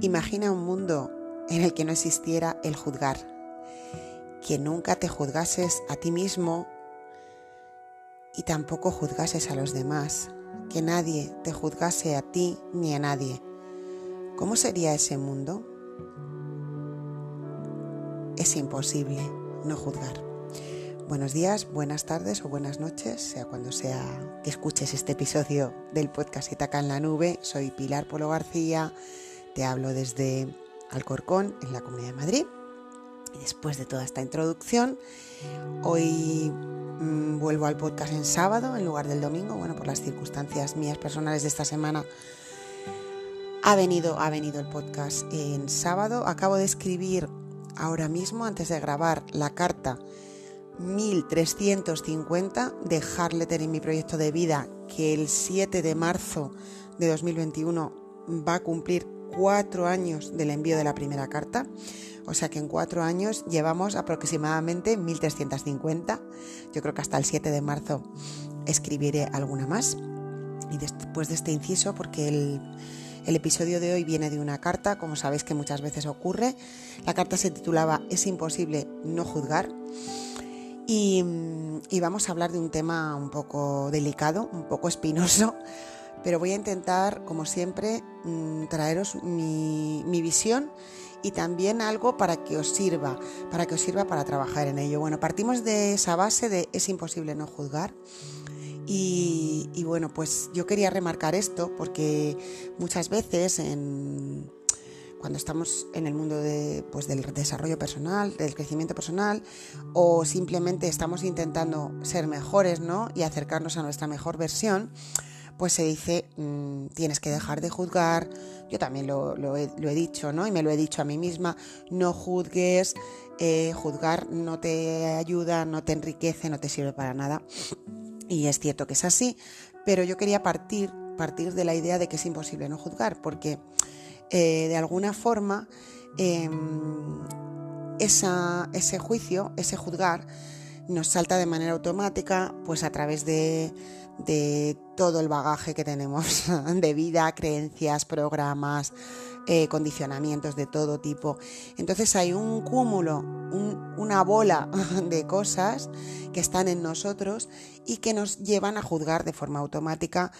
Imagina un mundo en el que no existiera el juzgar, que nunca te juzgases a ti mismo y tampoco juzgases a los demás, que nadie te juzgase a ti ni a nadie. ¿Cómo sería ese mundo? Es imposible no juzgar. Buenos días, buenas tardes o buenas noches, sea cuando sea que escuches este episodio del podcast Itaca en la Nube. Soy Pilar Polo García, te hablo desde Alcorcón, en la Comunidad de Madrid. Y después de toda esta introducción, hoy mmm, vuelvo al podcast en sábado en lugar del domingo. Bueno, por las circunstancias mías personales de esta semana, ha venido, ha venido el podcast en sábado. Acabo de escribir ahora mismo, antes de grabar, la carta 1350 de Harletter en mi proyecto de vida, que el 7 de marzo de 2021 va a cumplir cuatro años del envío de la primera carta. O sea que en cuatro años llevamos aproximadamente 1350. Yo creo que hasta el 7 de marzo escribiré alguna más. Y después de este inciso, porque el, episodio de hoy viene de una carta, como sabéis que muchas veces ocurre. La carta se titulaba Es imposible no juzgar. Y, vamos a hablar de un tema un poco delicado, un poco espinoso, pero voy a intentar, como siempre, traeros mi, visión y también algo para que os sirva, para que os sirva para trabajar en ello. Bueno, partimos de esa base de es imposible no juzgar. Y, bueno, pues yo quería remarcar esto porque muchas veces cuando estamos en el mundo de, pues, del desarrollo personal, del crecimiento personal, o simplemente estamos intentando ser mejores ¿no? y acercarnos a nuestra mejor versión, pues se dice, mmm, tienes que dejar de juzgar, yo también lo, he, dicho, ¿no? Y me lo he dicho a mí misma, no juzgues, eh, juzgar no te ayuda, no te enriquece, no te sirve para nada. Y es cierto que es así, pero yo quería partir, partir de la idea de que es imposible no juzgar, porque eh, de alguna forma esa, ese juicio, ese juzgar, nos salta de manera automática, pues a través de, de todo el bagaje que tenemos de vida, creencias, programas, eh, condicionamientos de todo tipo. Entonces hay un cúmulo, un, una bola de cosas que están en nosotros y que nos llevan a juzgar de forma automática,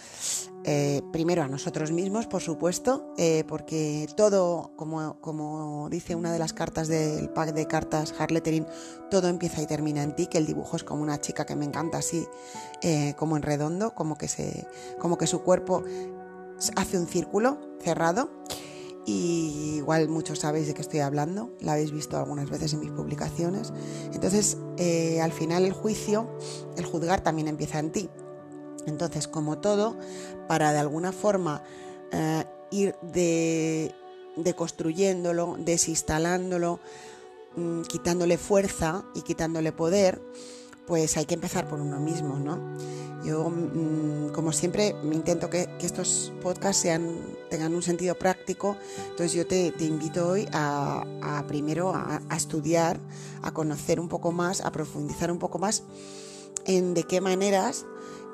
eh, primero a nosotros mismos, por supuesto, eh, porque todo, como, dice una de las cartas del pack de cartas Harlettering, todo empieza y termina en ti, que el dibujo es como una chica que me encanta así, como en redondo, como que su cuerpo hace un círculo cerrado. Igual muchos sabéis de qué estoy hablando, la habéis visto algunas veces en mis publicaciones. Entonces, eh, al final el juicio, el juzgar también empieza en ti. Entonces, como todo, para de alguna forma eh, ir de, deconstruyéndolo, desinstalándolo, mmm, quitándole fuerza y quitándole poder, pues hay que empezar por uno mismo, ¿no? Yo, mmm, como siempre, intento que, estos podcasts tengan un sentido práctico, entonces yo te, invito hoy a, primero a, estudiar, a conocer un poco más, a profundizar un poco más en de qué maneras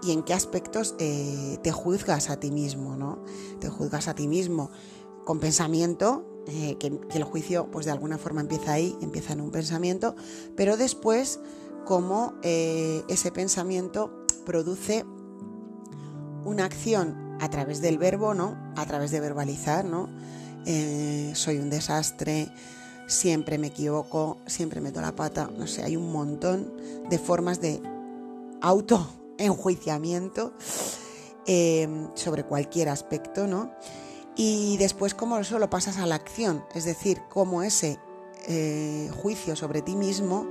y en qué aspectos eh, te juzgas a ti mismo, ¿no? Te juzgas a ti mismo con pensamiento, eh, que, que, el juicio pues de alguna forma empieza ahí, empieza en un pensamiento, pero después cómo eh, ese pensamiento produce una acción a través del verbo, ¿no? A través de verbalizar, ¿no? Eh, soy un desastre, siempre me equivoco, siempre meto la pata, no sé, hay un montón de formas de autoenjuiciamiento eh, sobre cualquier aspecto, ¿no? Y después cómo eso lo pasas a la acción, es decir, cómo ese eh, juicio sobre ti mismo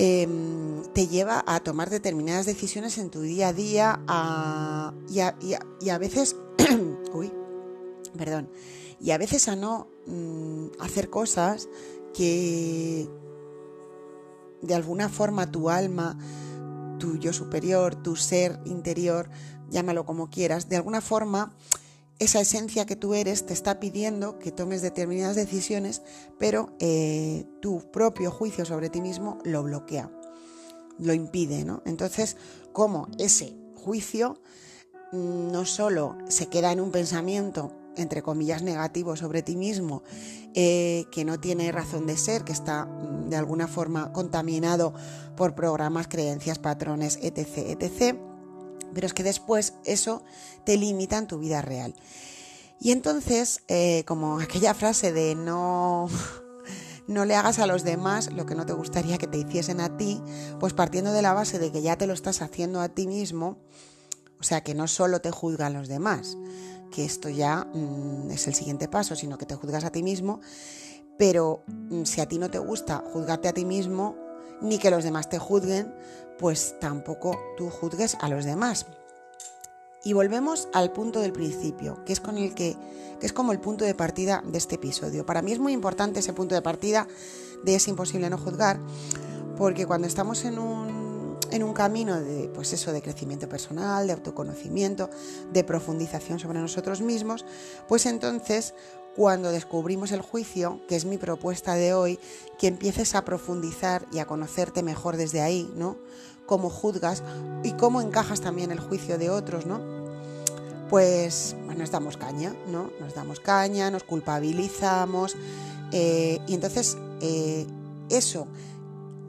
eh, te lleva a tomar determinadas decisiones en tu día a día a, y, a, veces, uy, perdón, y a veces a no mm, hacer cosas que de alguna forma tu alma, tu yo superior, tu ser interior, llámalo como quieras, de alguna forma esa esencia que tú eres te está pidiendo que tomes determinadas decisiones, pero eh, tu propio juicio sobre ti mismo lo bloquea, lo impide, ¿no? Entonces, como ese juicio no solo se queda en un pensamiento entre comillas, negativo sobre ti mismo, eh, que no tiene razón de ser, que está mm, de alguna forma contaminado por programas, creencias, patrones, etc., etc., pero es que después eso te limita en tu vida real. Y entonces, eh, como aquella frase de no, no le hagas a los demás lo que no te gustaría que te hiciesen a ti, pues partiendo de la base de que ya te lo estás haciendo a ti mismo, o sea, que no solo te juzgan los demás, que esto ya mm, es el siguiente paso, sino que te juzgas a ti mismo, pero mm, si a ti no te gusta juzgarte a ti mismo, ni que los demás te juzguen, pues tampoco tú juzgues a los demás. Y volvemos al punto del principio, que es con el que, que es como el punto de partida de este episodio. Para mí es muy importante ese punto de partida de es imposible no juzgar, porque cuando estamos en un, en un camino de, pues eso, de crecimiento personal, de autoconocimiento, de profundización sobre nosotros mismos, pues entonces cuando descubrimos el juicio, que es mi propuesta de hoy, que empieces a profundizar y a conocerte mejor desde ahí, ¿no? Cómo juzgas y cómo encajas también el juicio de otros, ¿no? Pues, nos damos caña, ¿no? Nos damos caña, nos culpabilizamos eh, y entonces eh, eso,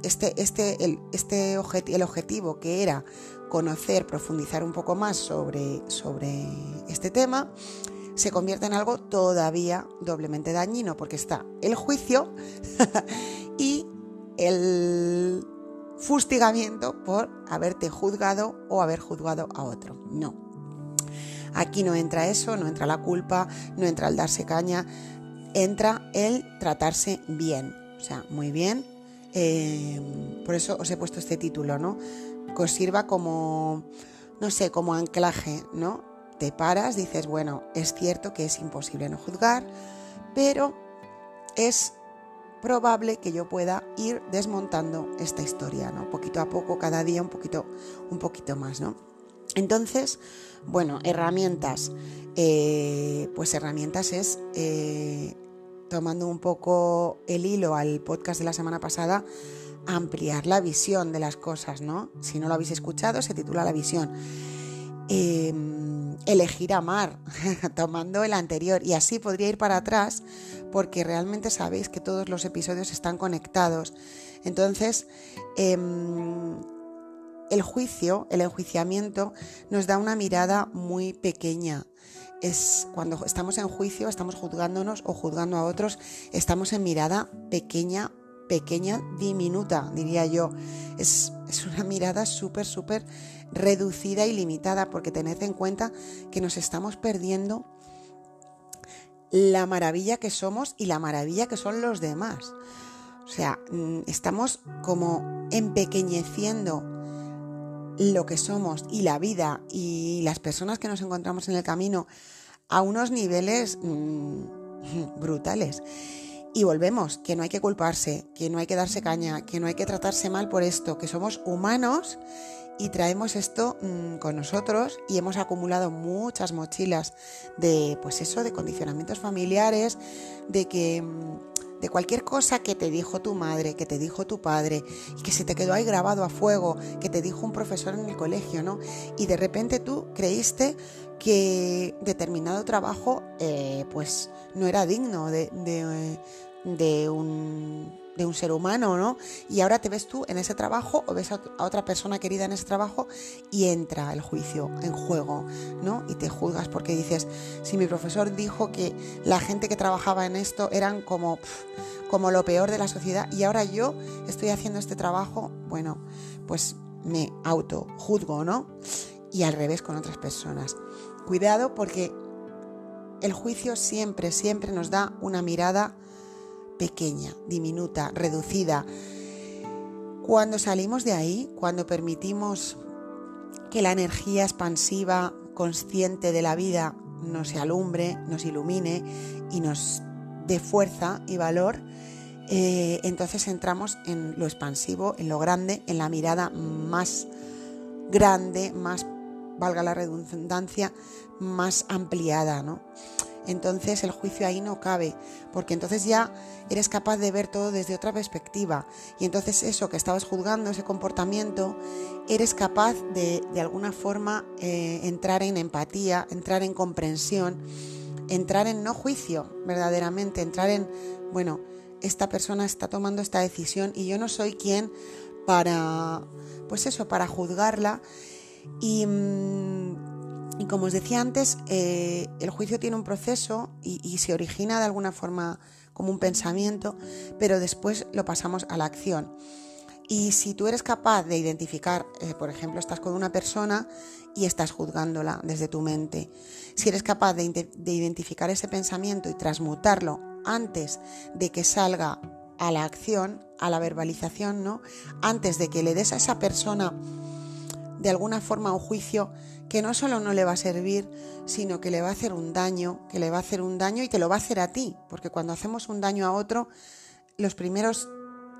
este, este, el, este el objetivo que era conocer, profundizar un poco más sobre, sobre este tema, se convierte en algo todavía doblemente dañino, porque está el juicio y el fustigamiento por haberte juzgado o haber juzgado a otro. No. Aquí no entra eso, no entra la culpa, no entra el darse caña, entra el tratarse bien. O sea, muy bien. Eh, por eso os he puesto este título, ¿no? Que os sirva como, no sé, como anclaje, ¿no? te paras, dices, bueno, es cierto que es imposible no juzgar, pero es probable que yo pueda ir desmontando esta historia, ¿no? Poquito a poco, cada día un poquito, un poquito más, ¿no? Entonces, bueno, herramientas. Eh, pues herramientas es, eh, tomando un poco el hilo al podcast de la semana pasada, ampliar la visión de las cosas, ¿no? Si no lo habéis escuchado, se titula La visión. Em, elegir amar, tomando el anterior. Y así podría ir para atrás, porque realmente sabéis que todos los episodios están conectados. Entonces, em, el juicio, el enjuiciamiento, nos da una mirada muy pequeña. Es cuando estamos en juicio, estamos juzgándonos o juzgando a otros, estamos en mirada pequeña, pequeña, diminuta, diría yo. Es, es una mirada súper, súper reducida y limitada, porque tened en cuenta que nos estamos perdiendo la maravilla que somos y la maravilla que son los demás. O sea, mm, estamos como empequeñeciendo lo que somos y la vida y las personas que nos encontramos en el camino a unos niveles mm, brutales. Y volvemos, que no hay que culparse, que no hay que darse caña, que no hay que tratarse mal por esto, que somos humanos y traemos esto mm, con nosotros y hemos acumulado muchas mochilas de pues eso de condicionamientos familiares de que mm, de cualquier cosa que te dijo tu madre, que te dijo tu padre y que se te quedó ahí grabado a fuego, que te dijo un profesor en el colegio, ¿no? Y de repente tú creíste que determinado trabajo eh, pues no era digno de, de un de un ser humano, ¿no? Y ahora te ves tú en ese trabajo o ves a otra persona querida en ese trabajo y entra el juicio en juego, ¿no? Y te juzgas porque dices, si mi profesor dijo que la gente que trabajaba en esto eran como, como lo peor de la sociedad y ahora yo estoy haciendo este trabajo, bueno, pues me auto juzgo, ¿no? Y al revés con otras personas. Cuidado porque el juicio siempre, siempre nos da una mirada pequeña, diminuta, reducida. Cuando salimos de ahí, cuando permitimos que la energía expansiva, consciente de la vida, nos alumbre, nos ilumine y nos dé fuerza y valor, eh, entonces entramos en lo expansivo, en lo grande, en la mirada más grande, más, valga la redundancia, más ampliada, ¿no? Entonces el juicio ahí no cabe, porque entonces ya eres capaz de ver todo desde otra perspectiva y entonces eso que estabas juzgando, ese comportamiento, eres capaz de de alguna forma eh, entrar en empatía, entrar en comprensión entrar en no juicio, verdaderamente, entrar en, bueno, esta persona está tomando esta decisión y yo no soy quien para, pues eso, para juzgarla. Y, mm, como os decía antes, eh, el juicio tiene un proceso y, se origina de alguna forma como un pensamiento, pero después lo pasamos a la acción. Y si tú eres capaz de identificar, eh, por ejemplo, estás con una persona y estás juzgándola desde tu mente, si eres capaz de, de identificar ese pensamiento y transmutarlo antes de que salga a la acción, a la verbalización, ¿no? Antes de que le des a esa persona de alguna forma un juicio que no solo no le va a servir, sino que le va a hacer un daño, que le va a hacer un daño y te lo va a hacer a ti, porque cuando hacemos un daño a otro, los primeros,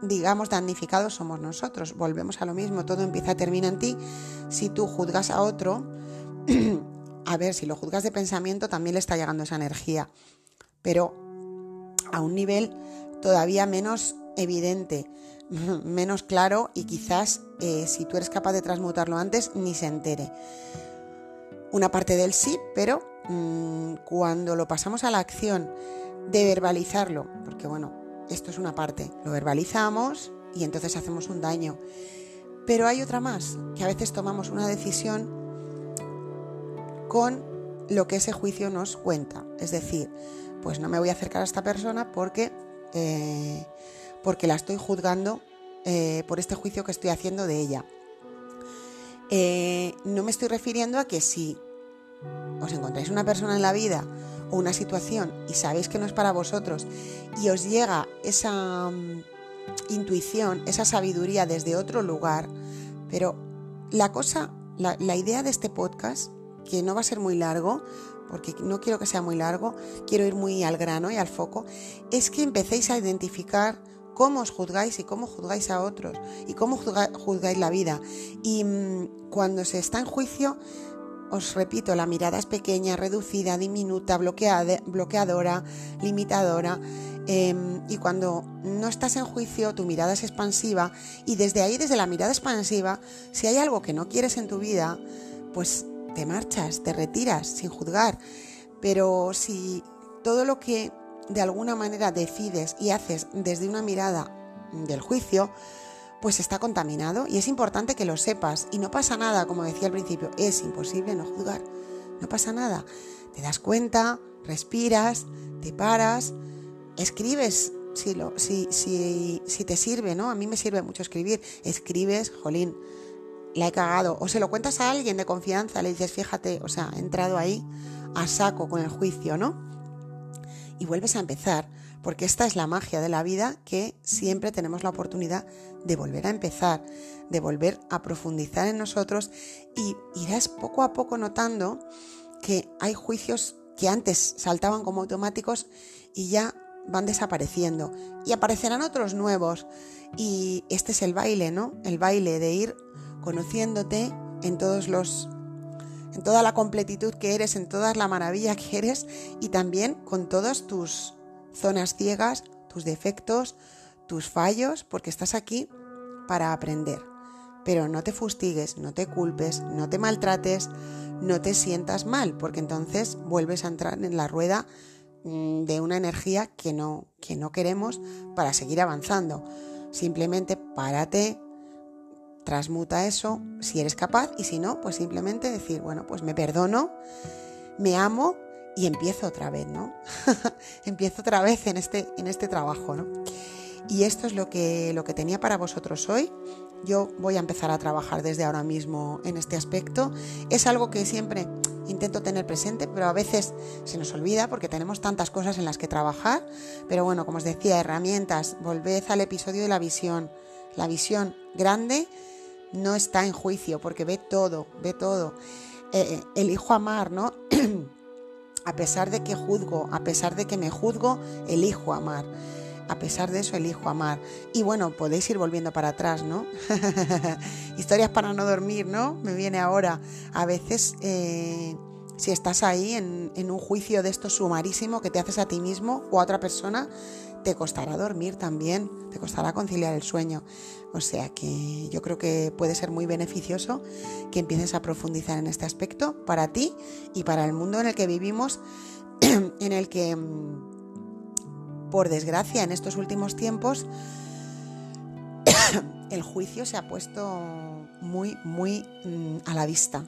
digamos, damnificados somos nosotros. Volvemos a lo mismo, todo empieza, termina en ti. Si tú juzgas a otro, a ver, si lo juzgas de pensamiento, también le está llegando esa energía, pero a un nivel todavía menos evidente, menos claro y quizás eh, si tú eres capaz de transmutarlo antes ni se entere. Una parte del sí, pero mm, cuando lo pasamos a la acción de verbalizarlo, porque bueno, esto es una parte, lo verbalizamos y entonces hacemos un daño. Pero hay otra más, que a veces tomamos una decisión con lo que ese juicio nos cuenta. Es decir, pues no me voy a acercar a esta persona porque, eh, porque la estoy juzgando eh, por este juicio que estoy haciendo de ella. Eh, no me estoy refiriendo a que si os encontráis una persona en la vida o una situación y sabéis que no es para vosotros y os llega esa mm, intuición, esa sabiduría desde otro lugar, pero la cosa, la idea de este podcast, que no va a ser muy largo, porque no quiero que sea muy largo, quiero ir muy al grano y al foco, es que empecéis a identificar cómo os juzgáis y cómo juzgáis a otros y cómo juzgáis la vida. Y mm, cuando se está en juicio, os repito, la mirada es pequeña, reducida, diminuta, bloqueadora, limitadora. Em, y cuando no estás en juicio, tu mirada es expansiva y desde ahí, desde la mirada expansiva, si hay algo que no quieres en tu vida, pues te marchas, te retiras sin juzgar. Pero si todo lo que de alguna manera decides y haces desde una mirada del juicio, pues está contaminado y es importante que lo sepas. Y no pasa nada, como decía al principio, es imposible no juzgar. No pasa nada. Te das cuenta, respiras, te paras, escribes si, lo, si, si, si te sirve, ¿no? A mí me sirve mucho escribir. Escribes, jolín, la he cagado. O se lo cuentas a alguien de confianza, le dices, fíjate, o sea, he entrado ahí a saco con el juicio, ¿no? Y vuelves a empezar, porque esta es la magia de la vida que siempre tenemos la oportunidad de volver a empezar, de volver a profundizar en nosotros y irás poco a poco notando que hay juicios que antes saltaban como automáticos y ya van desapareciendo y aparecerán otros nuevos y este es el baile, ¿no? El baile de ir conociéndote en todos los en toda la completitud que eres, en toda la maravilla que eres y también con todas tus zonas ciegas, tus defectos, tus fallos, porque estás aquí para aprender. Pero no te fustigues, no te culpes, no te maltrates, no te sientas mal, porque entonces vuelves a entrar en la rueda mm, de una energía que no, que no queremos para seguir avanzando. Simplemente párate, transmuta eso si eres capaz y si no, pues simplemente decir, bueno, pues me perdono, me amo y empiezo otra vez, ¿no? empiezo otra vez en este, en este trabajo, ¿no? Y esto es lo que, lo que tenía para vosotros hoy. Yo voy a empezar a trabajar desde ahora mismo en este aspecto. Es algo que siempre intento tener presente, pero a veces se nos olvida porque tenemos tantas cosas en las que trabajar. Pero bueno, como os decía, herramientas, volved al episodio de la visión. La visión grande no está en juicio porque ve todo, ve todo. Eh, eh, elijo amar, ¿no? a pesar de que juzgo, a pesar de que me juzgo, elijo amar. A pesar de eso, elijo amar. Y bueno, podéis ir volviendo para atrás, ¿no? Historias para no dormir, ¿no? Me viene ahora. A veces, eh, si estás ahí en, en un juicio de esto sumarísimo que te haces a ti mismo o a otra persona, te costará dormir también, te costará conciliar el sueño. O sea que yo creo que puede ser muy beneficioso que empieces a profundizar en este aspecto para ti y para el mundo en el que vivimos en el que, mm, por desgracia, en estos últimos tiempos, el juicio se ha puesto muy, muy mm, a la vista.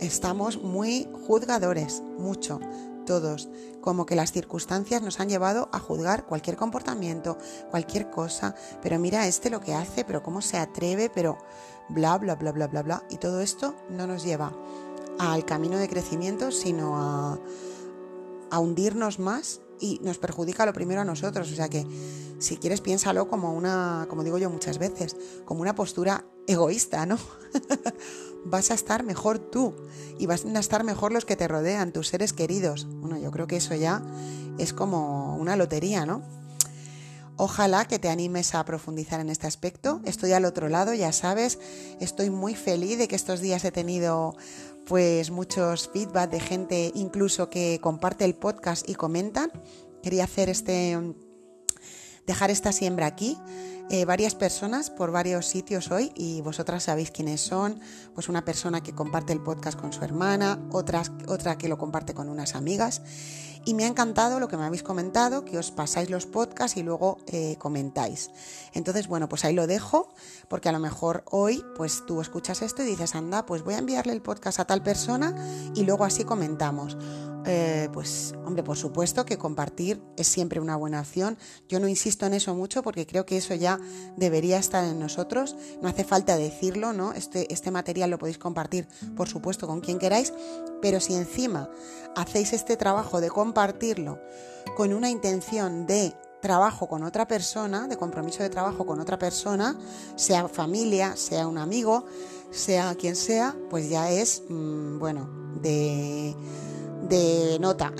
Estamos muy juzgadores, mucho, todos, como que las circunstancias nos han llevado a juzgar cualquier comportamiento, cualquier cosa, pero mira este lo que hace, pero cómo se atreve, pero bla, bla, bla, bla, bla, bla. Y todo esto no nos lleva al camino de crecimiento, sino a, a hundirnos más y nos perjudica lo primero a nosotros. O sea que si quieres piénsalo como una, como digo yo muchas veces, como una postura egoísta, ¿no? vas a estar mejor tú y vas a estar mejor los que te rodean, tus seres queridos. Bueno, yo creo que eso ya es como una lotería, ¿no? Ojalá que te animes a profundizar en este aspecto. Estoy al otro lado, ya sabes. Estoy muy feliz de que estos días he tenido pues muchos feedback de gente incluso que comparte el podcast y comentan. Quería hacer este dejar esta siembra aquí. Eh, varias personas por varios sitios hoy y vosotras sabéis quiénes son. Pues una persona que comparte el podcast con su hermana, otras, otra que lo comparte con unas amigas. Y me ha encantado lo que me habéis comentado, que os pasáis los podcasts y luego eh, comentáis. Entonces, bueno, pues ahí lo dejo, porque a lo mejor hoy, pues tú escuchas esto y dices, anda, pues voy a enviarle el podcast a tal persona y luego así comentamos. Eh, pues hombre, por supuesto que compartir es siempre una buena opción. Yo no insisto en eso mucho porque creo que eso ya debería estar en nosotros. No hace falta decirlo, ¿no? Este, este material lo podéis compartir, por supuesto, con quien queráis, pero si encima hacéis este trabajo de compartirlo con una intención de trabajo con otra persona, de compromiso de trabajo con otra persona, sea familia, sea un amigo, sea quien sea, pues ya es, mm, bueno, de de nota.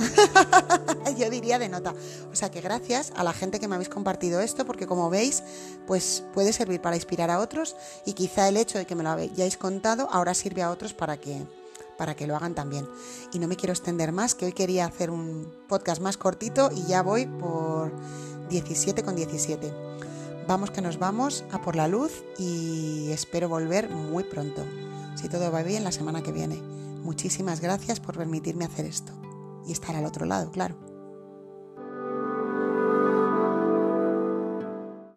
Yo diría de nota. O sea que gracias a la gente que me habéis compartido esto, porque como veis, pues puede servir para inspirar a otros y quizá el hecho de que me lo hayáis contado ahora sirve a otros para que para que lo hagan también. Y no me quiero extender más, que hoy quería hacer un podcast más cortito y ya voy por 17 con 17. Vamos que nos vamos a por la luz y espero volver muy pronto. Si todo va bien, la semana que viene. Muchísimas gracias por permitirme hacer esto y estar al otro lado, claro.